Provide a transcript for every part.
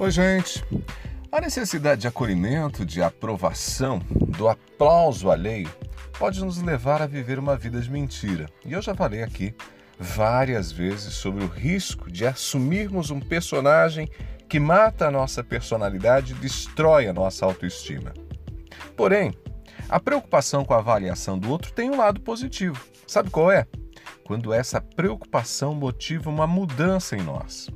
Oi, gente. A necessidade de acolhimento, de aprovação, do aplauso alheio pode nos levar a viver uma vida de mentira. E eu já falei aqui várias vezes sobre o risco de assumirmos um personagem que mata a nossa personalidade e destrói a nossa autoestima. Porém, a preocupação com a avaliação do outro tem um lado positivo. Sabe qual é? Quando essa preocupação motiva uma mudança em nós.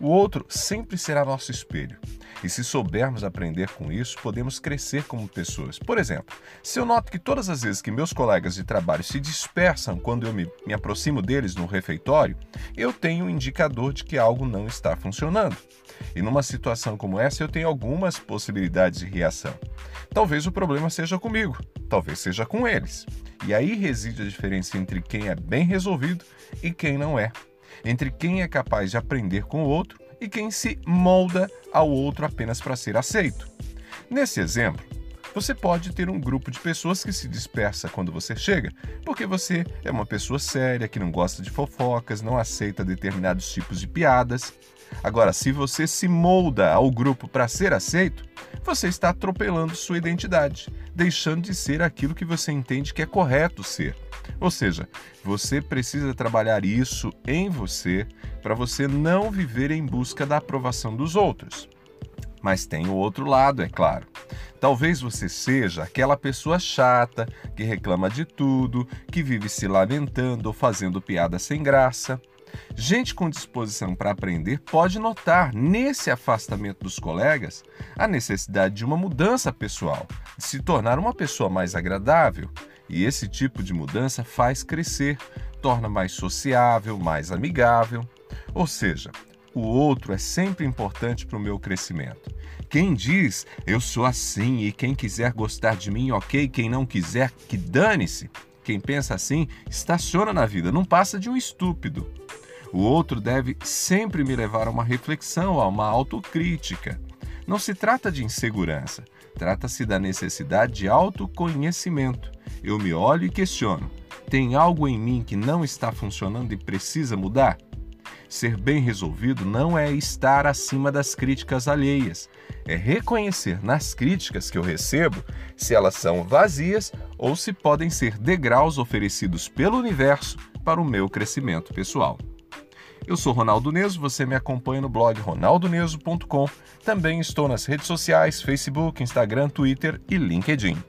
O outro sempre será nosso espelho. E se soubermos aprender com isso, podemos crescer como pessoas. Por exemplo, se eu noto que todas as vezes que meus colegas de trabalho se dispersam quando eu me, me aproximo deles no refeitório, eu tenho um indicador de que algo não está funcionando. E numa situação como essa, eu tenho algumas possibilidades de reação. Talvez o problema seja comigo, talvez seja com eles. E aí reside a diferença entre quem é bem resolvido e quem não é entre quem é capaz de aprender com o outro e quem se molda ao outro apenas para ser aceito. Nesse exemplo, você pode ter um grupo de pessoas que se dispersa quando você chega, porque você é uma pessoa séria, que não gosta de fofocas, não aceita determinados tipos de piadas. Agora, se você se molda ao grupo para ser aceito, você está atropelando sua identidade, deixando de ser aquilo que você entende que é correto ser. Ou seja, você precisa trabalhar isso em você para você não viver em busca da aprovação dos outros. Mas tem o outro lado, é claro. Talvez você seja aquela pessoa chata, que reclama de tudo, que vive se lamentando ou fazendo piada sem graça. Gente com disposição para aprender pode notar nesse afastamento dos colegas a necessidade de uma mudança pessoal, de se tornar uma pessoa mais agradável. E esse tipo de mudança faz crescer, torna mais sociável, mais amigável. Ou seja, o outro é sempre importante para o meu crescimento. Quem diz eu sou assim e quem quiser gostar de mim, ok, quem não quiser, que dane-se. Quem pensa assim, estaciona na vida, não passa de um estúpido. O outro deve sempre me levar a uma reflexão, a uma autocrítica. Não se trata de insegurança, trata-se da necessidade de autoconhecimento. Eu me olho e questiono: tem algo em mim que não está funcionando e precisa mudar? Ser bem resolvido não é estar acima das críticas alheias, é reconhecer nas críticas que eu recebo se elas são vazias ou se podem ser degraus oferecidos pelo universo para o meu crescimento pessoal. Eu sou Ronaldo Neso, você me acompanha no blog ronaldoneso.com. Também estou nas redes sociais, Facebook, Instagram, Twitter e LinkedIn.